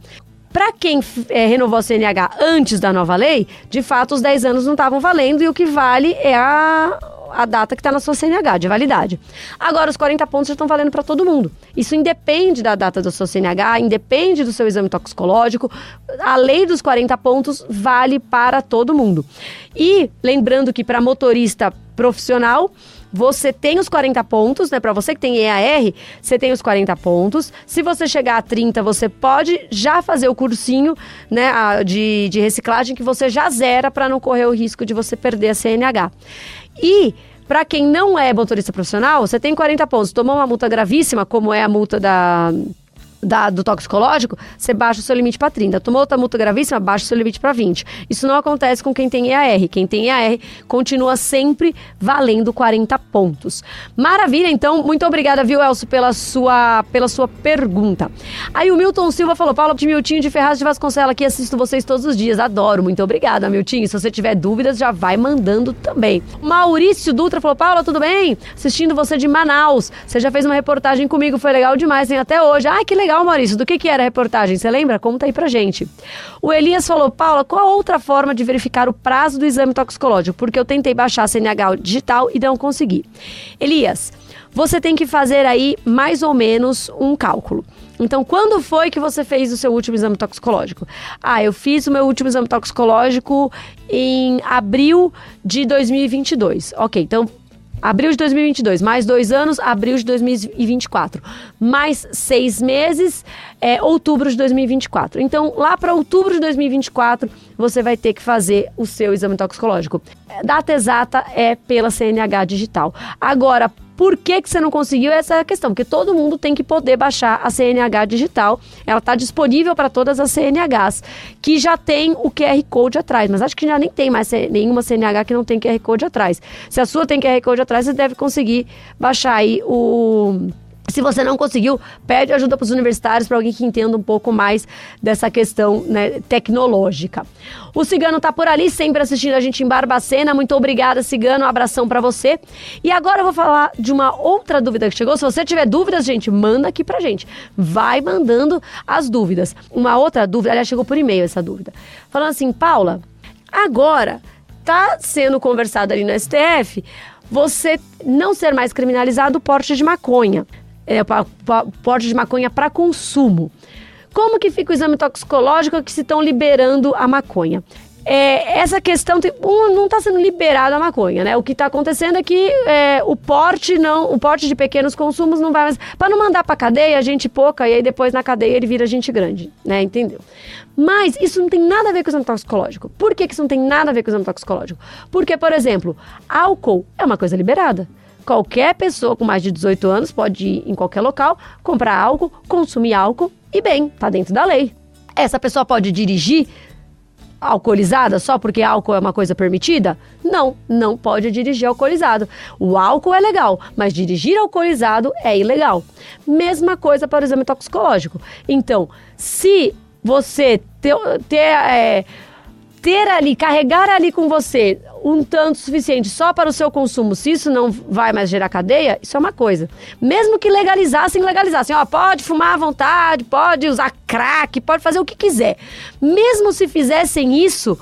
Para quem é, renovou a CNH antes da nova lei, de fato os 10 anos não estavam valendo e o que vale é a, a data que está na sua CNH de validade. Agora, os 40 pontos já estão valendo para todo mundo. Isso independe da data do seu CNH, independe do seu exame toxicológico. A lei dos 40 pontos vale para todo mundo. E lembrando que para motorista profissional, você tem os 40 pontos, né? Para você que tem EAR, você tem os 40 pontos. Se você chegar a 30, você pode já fazer o cursinho, né, de, de reciclagem que você já zera para não correr o risco de você perder a CNH. E para quem não é motorista profissional, você tem 40 pontos. Tomou uma multa gravíssima, como é a multa da da, do toxicológico, você baixa o seu limite para 30. Tomou outra multa gravíssima, baixa o seu limite para 20. Isso não acontece com quem tem EAR. Quem tem EAR continua sempre valendo 40 pontos. Maravilha, então, muito obrigada, viu, Elcio, pela sua, pela sua pergunta. Aí o Milton Silva falou: Paulo Miltinho de Ferraz de Vasconcelos aqui, assisto vocês todos os dias. Adoro, muito obrigada, Miltinho. Se você tiver dúvidas, já vai mandando também. Maurício Dutra falou: Paula, tudo bem? Assistindo você de Manaus. Você já fez uma reportagem comigo, foi legal demais, hein? Até hoje. Ai, que legal legal, Maurício. Do que, que era a reportagem? Você lembra? Conta aí pra gente. O Elias falou, Paula, qual a outra forma de verificar o prazo do exame toxicológico? Porque eu tentei baixar a CNH digital e não consegui. Elias, você tem que fazer aí mais ou menos um cálculo. Então, quando foi que você fez o seu último exame toxicológico? Ah, eu fiz o meu último exame toxicológico em abril de 2022. Ok, então Abril de 2022, mais dois anos, abril de 2024. Mais seis meses, é, outubro de 2024. Então, lá para outubro de 2024, você vai ter que fazer o seu exame toxicológico. Data exata é pela CNH digital. Agora, por que, que você não conseguiu? Essa questão, porque todo mundo tem que poder baixar a CNH digital. Ela está disponível para todas as CNHs, que já tem o QR Code atrás. Mas acho que já nem tem mais nenhuma CNH que não tem QR Code atrás. Se a sua tem QR Code atrás, você deve conseguir baixar aí o se você não conseguiu, pede ajuda para os universitários, para alguém que entenda um pouco mais dessa questão né, tecnológica. O Cigano está por ali, sempre assistindo a gente em Barbacena. Muito obrigada, Cigano. Um abração para você. E agora eu vou falar de uma outra dúvida que chegou. Se você tiver dúvidas, gente, manda aqui para gente. Vai mandando as dúvidas. Uma outra dúvida, aliás, chegou por e-mail essa dúvida. Falando assim, Paula, agora está sendo conversado ali no STF você não ser mais criminalizado o porte de maconha é, porte de maconha para consumo. Como que fica o exame toxicológico que se estão liberando a maconha? É, essa questão um, não está sendo liberada a maconha, né? O que está acontecendo é que é, o porte não, o porte de pequenos consumos não vai mais para não mandar para cadeia a gente pouca e aí depois na cadeia ele vira gente grande, né? Entendeu? Mas isso não tem nada a ver com o exame toxicológico. Por que, que isso não tem nada a ver com o exame toxicológico? Porque, por exemplo, álcool é uma coisa liberada. Qualquer pessoa com mais de 18 anos pode ir em qualquer local, comprar álcool, consumir álcool e bem, tá dentro da lei. Essa pessoa pode dirigir alcoolizada só porque álcool é uma coisa permitida? Não, não pode dirigir alcoolizado. O álcool é legal, mas dirigir alcoolizado é ilegal. Mesma coisa para o exame toxicológico. Então, se você ter, ter é, ter ali, carregar ali com você um tanto suficiente só para o seu consumo, se isso não vai mais gerar cadeia, isso é uma coisa. Mesmo que legalizassem, legalizassem, ó, pode fumar à vontade, pode usar crack, pode fazer o que quiser. Mesmo se fizessem isso,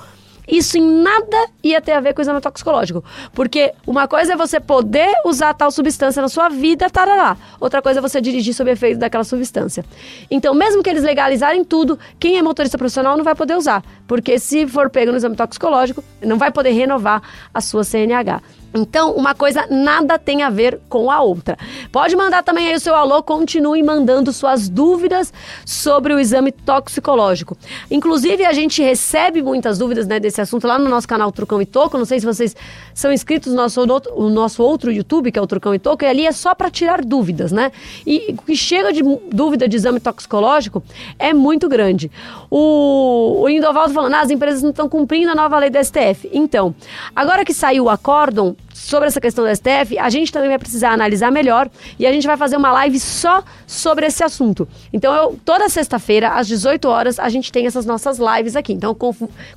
isso em nada ia ter a ver com o exame toxicológico. Porque uma coisa é você poder usar tal substância na sua vida, tarará. Outra coisa é você dirigir sob efeito daquela substância. Então, mesmo que eles legalizarem tudo, quem é motorista profissional não vai poder usar. Porque se for pego no exame toxicológico, não vai poder renovar a sua CNH. Então, uma coisa nada tem a ver com a outra. Pode mandar também aí o seu alô, continue mandando suas dúvidas sobre o exame toxicológico. Inclusive, a gente recebe muitas dúvidas né, desse assunto lá no nosso canal Trucão e Toco. Não sei se vocês são inscritos no nosso, no nosso outro YouTube, que é o Trucão e Toco, e ali é só para tirar dúvidas, né? E o que chega de dúvida de exame toxicológico é muito grande. O, o Indovaldo falando, ah, as empresas não estão cumprindo a nova lei do STF. Então, agora que saiu o acórdão, sobre essa questão do STF, a gente também vai precisar analisar melhor e a gente vai fazer uma live só sobre esse assunto. Então, eu, toda sexta-feira, às 18 horas, a gente tem essas nossas lives aqui. Então,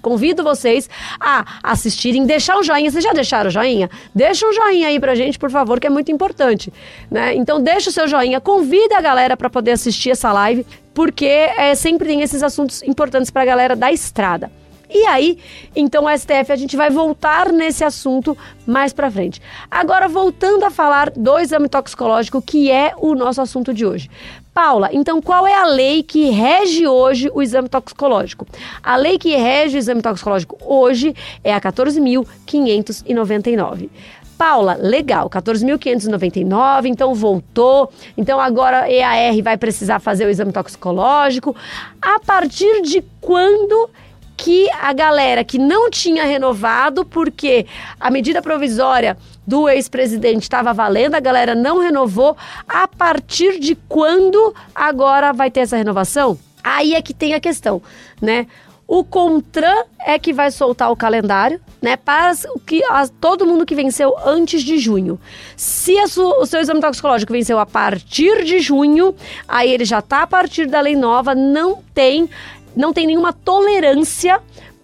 convido vocês a assistirem, deixar um joinha. Vocês já deixaram o joinha? Deixa um joinha aí pra gente, por favor, que é muito importante. Né? Então, deixa o seu joinha, convida a galera para poder assistir essa live, porque é, sempre tem esses assuntos importantes para a galera da estrada. E aí, então, o STF, a gente vai voltar nesse assunto mais para frente. Agora, voltando a falar do exame toxicológico, que é o nosso assunto de hoje. Paula, então qual é a lei que rege hoje o exame toxicológico? A lei que rege o exame toxicológico hoje é a 14.599. Paula, legal, 14.599, então voltou. Então agora EAR vai precisar fazer o exame toxicológico. A partir de quando que a galera que não tinha renovado, porque a medida provisória do ex-presidente estava valendo, a galera não renovou, a partir de quando agora vai ter essa renovação? Aí é que tem a questão, né? O Contran é que vai soltar o calendário, né? Para o que a, todo mundo que venceu antes de junho. Se o seu exame toxicológico venceu a partir de junho, aí ele já está a partir da lei nova, não tem não tem nenhuma tolerância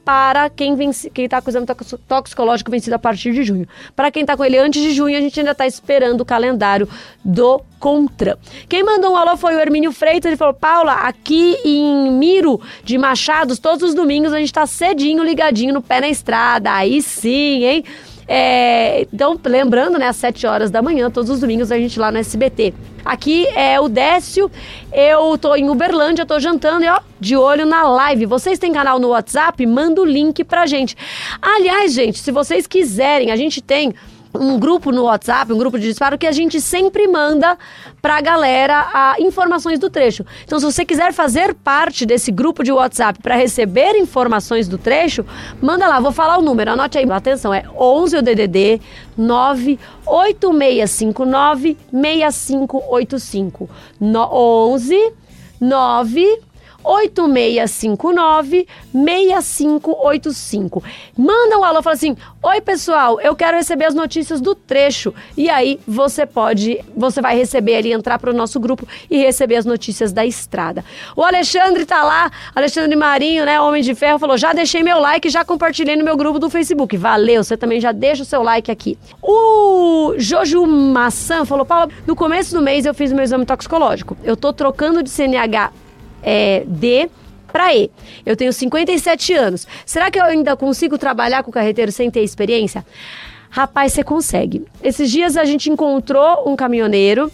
para quem está com o exame toxicológico vencido a partir de junho. Para quem está com ele antes de junho, a gente ainda está esperando o calendário do Contran. Quem mandou um alô foi o Hermínio Freitas. Ele falou: Paula, aqui em Miro de Machados, todos os domingos a gente está cedinho, ligadinho no pé na estrada. Aí sim, hein? É, então, lembrando, né, às 7 horas da manhã, todos os domingos, a gente lá no SBT. Aqui é o Décio, eu tô em Uberlândia, tô jantando e ó, de olho na live. Vocês têm canal no WhatsApp? Manda o link pra gente. Aliás, gente, se vocês quiserem, a gente tem um grupo no WhatsApp, um grupo de disparo que a gente sempre manda pra galera a, informações do trecho. Então, se você quiser fazer parte desse grupo de WhatsApp para receber informações do trecho, manda lá, vou falar o número, anote aí. Atenção, é 11 o DDD 98659 6585. No, 11 9 8659 6585. Manda um alô, fala assim: "Oi, pessoal, eu quero receber as notícias do trecho". E aí você pode, você vai receber ali entrar para o nosso grupo e receber as notícias da estrada. O Alexandre tá lá, Alexandre Marinho, né, Homem de Ferro, falou: "Já deixei meu like, já compartilhei no meu grupo do Facebook". Valeu, você também já deixa o seu like aqui. O Jojo Maçã falou: "Paulo, no começo do mês eu fiz meu exame toxicológico. Eu tô trocando de CNH é, D para E. Eu tenho 57 anos. Será que eu ainda consigo trabalhar com carreteiro sem ter experiência? Rapaz, você consegue. Esses dias a gente encontrou um caminhoneiro,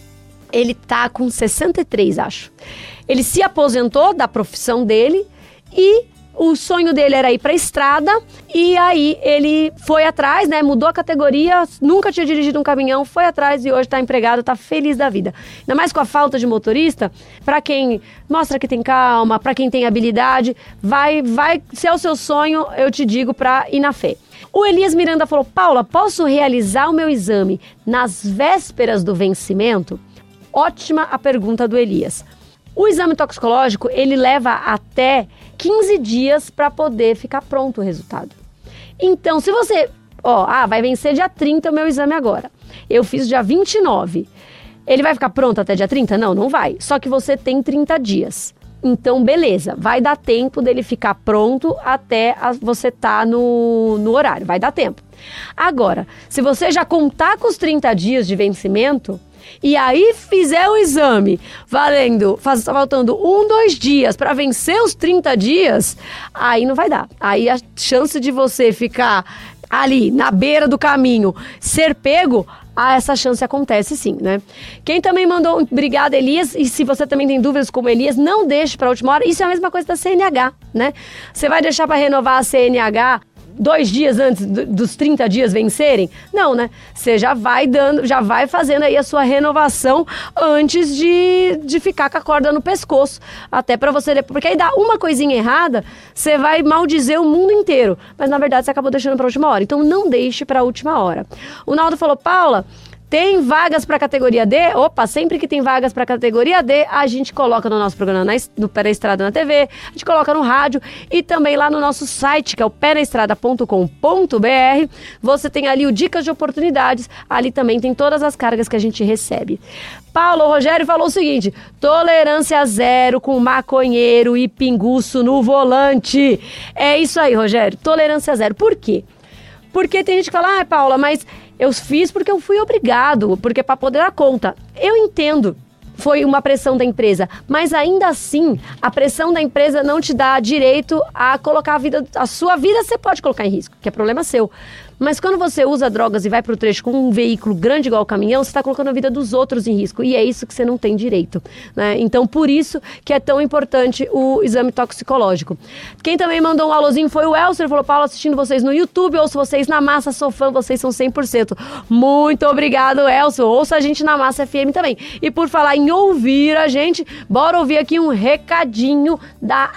ele tá com 63, acho. Ele se aposentou da profissão dele e o sonho dele era ir para a estrada e aí ele foi atrás, né? Mudou a categoria, nunca tinha dirigido um caminhão, foi atrás e hoje está empregado, está feliz da vida. Ainda mais com a falta de motorista, para quem mostra que tem calma, para quem tem habilidade, vai, vai, se é o seu sonho, eu te digo para ir na fé. O Elias Miranda falou: Paula, posso realizar o meu exame nas vésperas do vencimento? Ótima a pergunta do Elias. O exame toxicológico, ele leva até 15 dias para poder ficar pronto o resultado. Então, se você, ó, ah, vai vencer dia 30 o meu exame agora. Eu fiz dia 29. Ele vai ficar pronto até dia 30? Não, não vai. Só que você tem 30 dias. Então, beleza, vai dar tempo dele ficar pronto até você tá no, no horário, vai dar tempo. Agora, se você já contar com os 30 dias de vencimento, e aí fizer o exame valendo, faz, faltando um, dois dias para vencer os 30 dias, aí não vai dar. Aí a chance de você ficar ali na beira do caminho ser pego, ah, essa chance acontece sim, né? Quem também mandou, obrigado Elias, e se você também tem dúvidas como Elias, não deixe para última hora, isso é a mesma coisa da CNH, né? Você vai deixar para renovar a CNH dois dias antes dos 30 dias vencerem? Não, né? Você já vai dando, já vai fazendo aí a sua renovação antes de, de ficar com a corda no pescoço. Até para você. Porque aí dá uma coisinha errada, você vai maldizer o mundo inteiro. Mas na verdade você acabou deixando para última hora. Então não deixe para última hora. O Naldo falou, Paula. Tem vagas para categoria D? Opa, sempre que tem vagas para categoria D, a gente coloca no nosso programa na, Pé na Estrada na TV, a gente coloca no rádio e também lá no nosso site, que é o penaestrada.com.br. Você tem ali o Dicas de Oportunidades, ali também tem todas as cargas que a gente recebe. Paulo Rogério falou o seguinte: tolerância zero com maconheiro e pinguço no volante. É isso aí, Rogério, tolerância zero. Por quê? Porque tem gente que fala, ah, Paula, mas eu fiz porque eu fui obrigado, porque para poder dar conta. Eu entendo foi uma pressão da empresa, mas ainda assim, a pressão da empresa não te dá direito a colocar a vida, a sua vida você pode colocar em risco, que é problema seu. Mas quando você usa drogas e vai para o trecho com um veículo grande igual o caminhão, você está colocando a vida dos outros em risco. E é isso que você não tem direito. Né? Então, por isso que é tão importante o exame toxicológico. Quem também mandou um alôzinho foi o Elcer. Falou, Paulo, assistindo vocês no YouTube, ouço vocês na Massa, sou fã, vocês são 100%. Muito obrigado, Elcer. Ouça a gente na Massa FM também. E por falar em ouvir a gente, bora ouvir aqui um recadinho da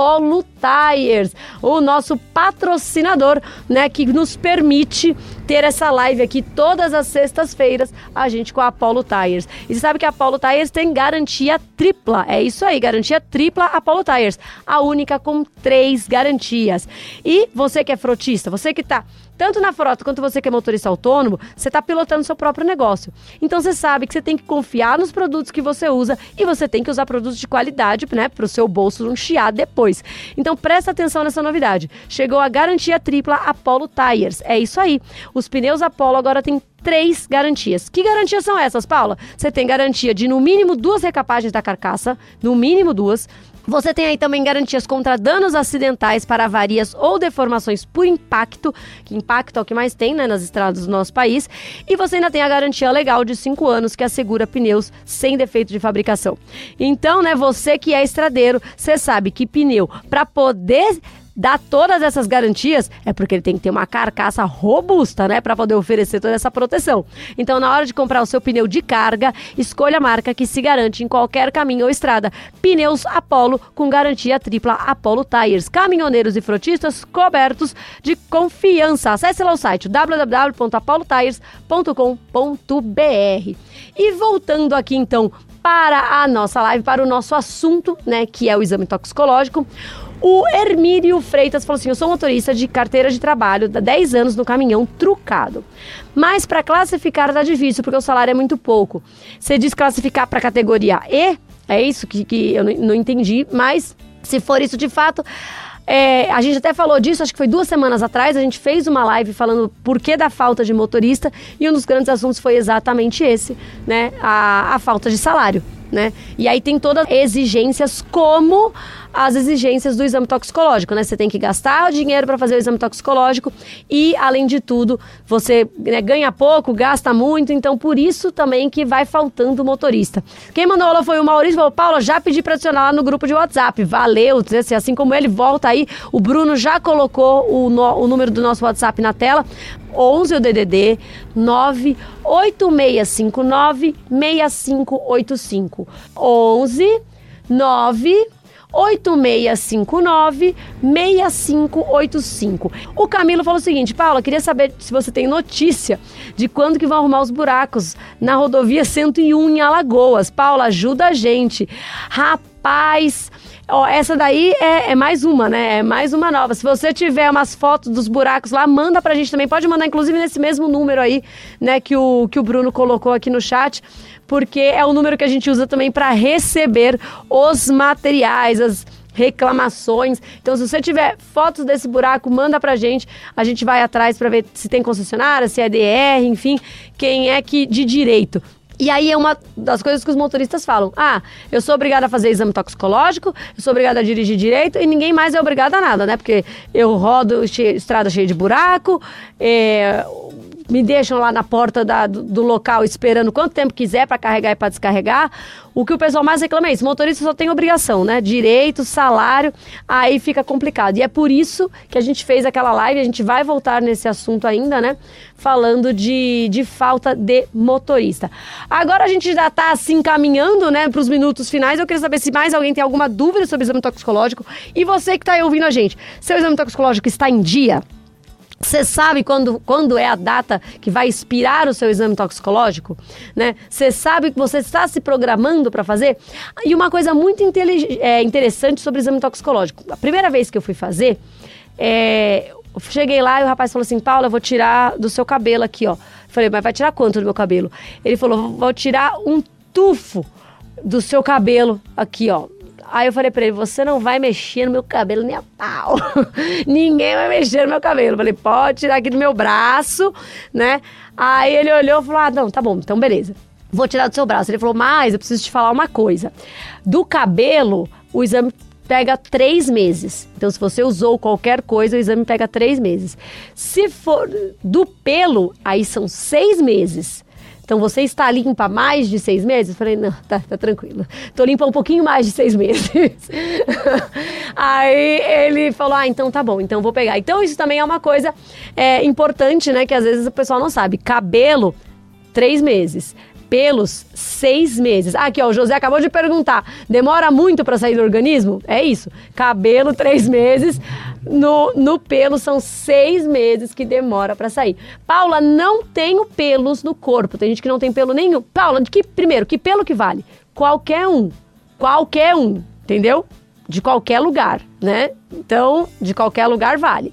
Apollo Tires, o nosso patrocinador, né, que nos permite ter essa live aqui todas as sextas-feiras, a gente com a Apollo Tires. E você sabe que a Apollo Tires tem garantia tripla. É isso aí, garantia tripla Apollo Tires. A única com três garantias. E você que é frotista, você que tá tanto na frota quanto você que é motorista autônomo, você está pilotando seu próprio negócio. Então você sabe que você tem que confiar nos produtos que você usa e você tem que usar produtos de qualidade, né, para o seu bolso não chiar depois. Então presta atenção nessa novidade. Chegou a garantia tripla Apollo Tires. É isso aí. Os pneus Apollo agora têm três garantias. Que garantias são essas, Paula? Você tem garantia de no mínimo duas recapagens da carcaça, no mínimo duas. Você tem aí também garantias contra danos acidentais para avarias ou deformações por impacto, que impacto é o que mais tem né, nas estradas do nosso país. E você ainda tem a garantia legal de 5 anos que assegura pneus sem defeito de fabricação. Então, né, você que é estradeiro, você sabe que pneu, para poder dá todas essas garantias, é porque ele tem que ter uma carcaça robusta, né, para poder oferecer toda essa proteção. Então, na hora de comprar o seu pneu de carga, escolha a marca que se garante em qualquer caminho ou estrada. Pneus Apollo com garantia tripla Apollo Tires. Caminhoneiros e frotistas cobertos de confiança. Acesse lá o site www.apolotires.com.br. E voltando aqui então para a nossa live, para o nosso assunto, né, que é o exame toxicológico. O Hermílio Freitas falou assim: Eu sou motorista de carteira de trabalho há 10 anos no caminhão trucado. Mas para classificar tá difícil, porque o salário é muito pouco. Você diz classificar para categoria E? É isso que, que eu não, não entendi, mas se for isso de fato. É, a gente até falou disso, acho que foi duas semanas atrás, a gente fez uma live falando por que da falta de motorista e um dos grandes assuntos foi exatamente esse, né? A, a falta de salário né? E aí tem todas as exigências como as exigências do exame toxicológico, né? Você tem que gastar o dinheiro para fazer o exame toxicológico e, além de tudo, você né, ganha pouco, gasta muito, então por isso também que vai faltando motorista. Quem mandou aula foi o Maurício, falou, Paula, já pedi para adicionar lá no grupo de WhatsApp, valeu, assim como ele volta aí, o Bruno já colocou o, no, o número do nosso WhatsApp na tela, 11 o DDD 98659 6585. 11 9 8659 6585. O Camilo falou o seguinte: Paula, queria saber se você tem notícia de quando que vão arrumar os buracos na rodovia 101 em Alagoas. Paula, ajuda a gente. Rapaz, Ó, essa daí é, é, mais uma, né? É mais uma nova. Se você tiver umas fotos dos buracos lá, manda pra gente também. Pode mandar, inclusive, nesse mesmo número aí, né, que o, que o Bruno colocou aqui no chat, porque é o número que a gente usa também para receber os materiais, as reclamações. Então, se você tiver fotos desse buraco, manda pra gente. A gente vai atrás para ver se tem concessionária, se é DR, enfim, quem é que de direito E aí é uma das coisas que os motoristas falam. Ah, eu sou obrigada a fazer exame toxicológico, eu sou obrigada a dirigir direito e ninguém mais é obrigado a nada, né? Porque eu rodo cheio, estrada cheia de buraco, é, me deixam lá na porta da, do, do, local esperando quanto tempo quiser para carregar e para descarregar. O que o pessoal mais reclama é isso: motorista só tem obrigação, né? Direito, salário, aí fica complicado. E é por isso que a gente fez aquela live, a gente vai voltar nesse assunto ainda, né? Falando de, de falta de motorista. Agora a gente já está assim caminhando, né, para os minutos finais. Eu queria saber se mais alguém tem alguma dúvida sobre o exame toxicológico. E você que está ouvindo a gente, seu exame toxicológico está em dia? Você sabe quando, quando é a data que vai expirar o seu exame toxicológico? Né? Você sabe que você está se programando para fazer? E uma coisa muito é, interessante sobre o exame toxicológico. A primeira vez que eu fui fazer, é, eu cheguei lá e o rapaz falou assim: Paula, eu vou tirar do seu cabelo aqui, ó. Eu falei, mas vai tirar quanto do meu cabelo? Ele falou: vou tirar um tufo do seu cabelo aqui, ó. Aí eu falei pra ele: você não vai mexer no meu cabelo nem a pau. Ninguém vai mexer no meu cabelo. Eu falei: pode tirar aqui do meu braço, né? Aí ele olhou e falou: ah, não, tá bom, então beleza. Vou tirar do seu braço. Ele falou: mas eu preciso te falar uma coisa. Do cabelo, o exame pega três meses. Então, se você usou qualquer coisa, o exame pega três meses. Se for do pelo, aí são seis meses. Então você está limpa mais de seis meses? Eu falei, não, tá, tá tranquilo. Tô limpa um pouquinho mais de seis meses. Aí ele falou, ah, então tá bom, então vou pegar. Então isso também é uma coisa é, importante, né? Que às vezes o pessoal não sabe. Cabelo, três meses pelos seis meses. Ah, aqui, ó, o José acabou de perguntar: demora muito para sair do organismo? É isso. Cabelo, três meses. No, no pelo, são seis meses que demora para sair. Paula, não tenho pelos no corpo. Tem gente que não tem pelo nenhum. Paula, de que, primeiro, que pelo que vale? Qualquer um. Qualquer um. Entendeu? De qualquer lugar, né? Então, de qualquer lugar vale.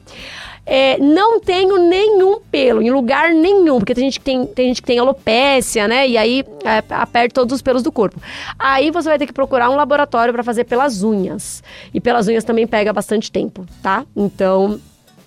É, não tenho nenhum pelo em lugar nenhum, porque tem gente que tem, tem, gente que tem alopécia, né? E aí é, aperta todos os pelos do corpo. Aí você vai ter que procurar um laboratório para fazer pelas unhas. E pelas unhas também pega bastante tempo, tá? Então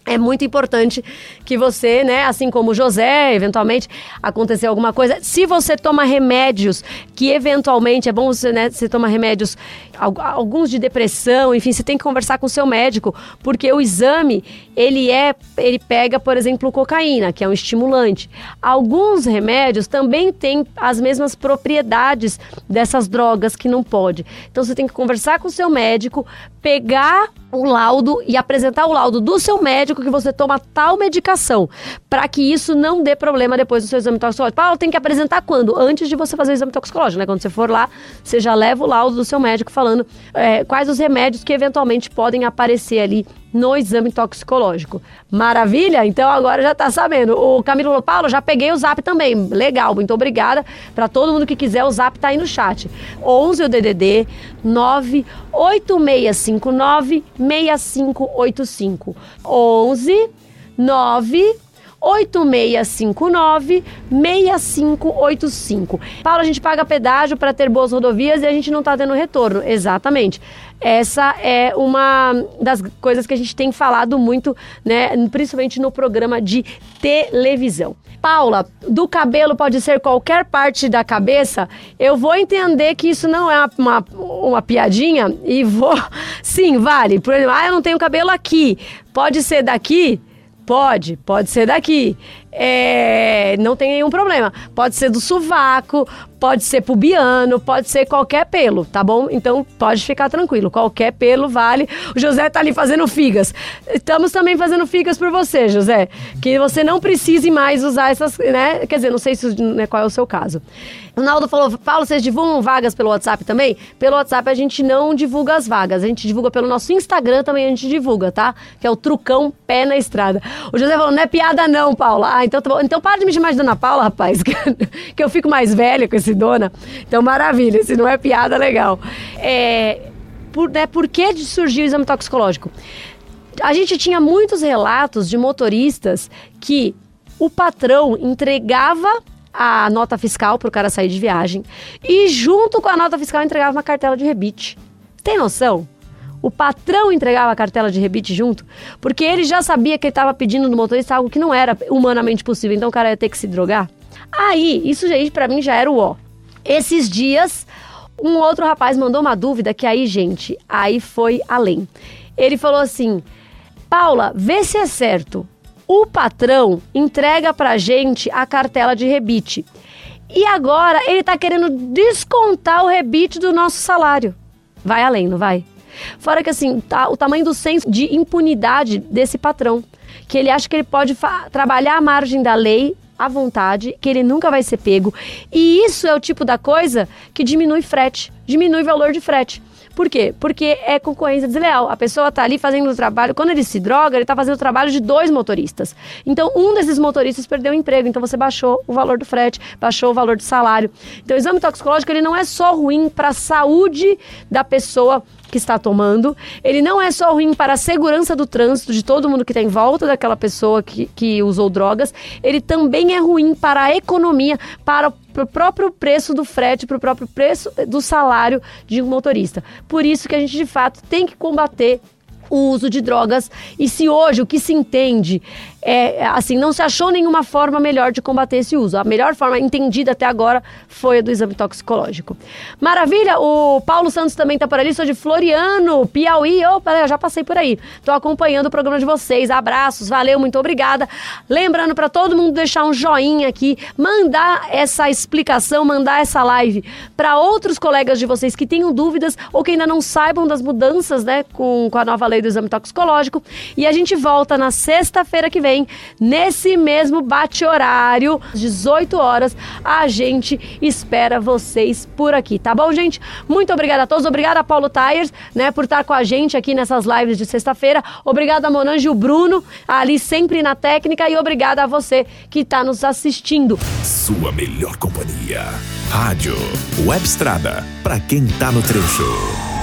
é muito importante que você, né, assim como o José, eventualmente acontecer alguma coisa, se você toma remédios que eventualmente é bom você, né, você toma remédios alguns de depressão, enfim, você tem que conversar com o seu médico, porque o exame, ele é, ele pega, por exemplo, cocaína, que é um estimulante. Alguns remédios também têm as mesmas propriedades dessas drogas que não pode. Então você tem que conversar com o seu médico, pegar o laudo e apresentar o laudo do seu médico que você toma tal medicação, para que isso não dê problema depois do seu exame toxicológico. Paulo, tem que apresentar quando? Antes de você fazer o exame toxicológico, né? Quando você for lá, você já leva o laudo do seu médico falando é, quais os remédios que eventualmente podem aparecer ali no exame toxicológico. Maravilha? Então agora já tá sabendo. O Camilo Paulo, já peguei o zap também. Legal, muito obrigada. Para todo mundo que quiser, o zap tá aí no chat. 11 o DDD 98659 6585. 11 9 8659 6585. Paulo, a gente paga pedágio para ter boas rodovias e a gente não está tendo retorno. Exatamente. Essa é uma das coisas que a gente tem falado muito, né, principalmente no programa de televisão. Paula, do cabelo pode ser qualquer parte da cabeça? Eu vou entender que isso não é uma, uma piadinha e vou. Sim, vale. Por exemplo, ah, eu não tenho cabelo aqui. Pode ser daqui? Pode, pode ser daqui. É, não tem nenhum problema. Pode ser do sovaco, pode ser pubiano, pode ser qualquer pelo, tá bom? Então pode ficar tranquilo, qualquer pelo vale. O José tá ali fazendo figas. Estamos também fazendo figas por você, José, que você não precise mais usar essas, né? Quer dizer, não sei se, né, qual é o seu caso. O Naldo falou, Paulo, vocês divulgam vagas pelo WhatsApp também? Pelo WhatsApp a gente não divulga as vagas, a gente divulga pelo nosso Instagram também a gente divulga, tá? Que é o Trucão Pé na Estrada. O José falou, não é piada não, Paula. Ah, então tá bom. Então para de me chamar de Dona Paula, rapaz, que eu fico mais velha com esse dona. Então, maravilha, se não é piada, legal. É, por, né, por que surgiu o exame toxicológico? A gente tinha muitos relatos de motoristas que o patrão entregava a nota fiscal para o cara sair de viagem e junto com a nota fiscal entregava uma cartela de rebite. Tem noção? O patrão entregava a cartela de rebite junto, porque ele já sabia que ele estava pedindo do motorista algo que não era humanamente possível, então o cara ia ter que se drogar. Aí, isso, gente, para mim já era o ó. Esses dias, um outro rapaz mandou uma dúvida que aí, gente, aí foi além. Ele falou assim: Paula, vê se é certo. O patrão entrega pra gente a cartela de rebite. E agora ele tá querendo descontar o rebite do nosso salário. Vai além, não vai? Fora que assim, tá, o tamanho do senso de impunidade desse patrão. Que ele acha que ele pode trabalhar à margem da lei à vontade, que ele nunca vai ser pego. E isso é o tipo da coisa que diminui frete, diminui valor de frete. Por quê? Porque é concorrência desleal. A pessoa está ali fazendo o trabalho, quando ele se droga, ele está fazendo o trabalho de dois motoristas. Então, um desses motoristas perdeu o emprego, então você baixou o valor do frete, baixou o valor do salário. Então, o exame toxicológico, ele não é só ruim para a saúde da pessoa que está tomando. Ele não é só ruim para a segurança do trânsito de todo mundo que está em volta daquela pessoa que, que usou drogas, ele também é ruim para a economia, para o próprio preço do frete, para o próprio preço do salário de um motorista. Por isso que a gente, de fato, tem que combater o uso de drogas. E se hoje o que se entende é, assim, não se achou nenhuma forma melhor de combater esse uso. A melhor forma entendida até agora foi a do exame toxicológico. Maravilha! O Paulo Santos também está por ali, sou de Floriano, Piauí. Opa, eu já passei por aí. Estou acompanhando o programa de vocês. Abraços, valeu, muito obrigada. Lembrando para todo mundo deixar um joinha aqui, mandar essa explicação, mandar essa live para outros colegas de vocês que tenham dúvidas ou que ainda não saibam das mudanças, né, com, com a nova lei do exame toxicológico. E a gente volta na sexta-feira que vem vem, nesse mesmo bate-horário, 18 horas, a gente espera vocês por aqui, tá bom, gente? Muito obrigada a todos, obrigada a Paulo Tires, né, por estar com a gente aqui nessas lives de sexta-feira. Obrigada a Monange e o Bruno, ali sempre na técnica, e obrigada a você que está nos assistindo. Sua melhor companhia. Rádio Web Estrada, para quem tá no trecho.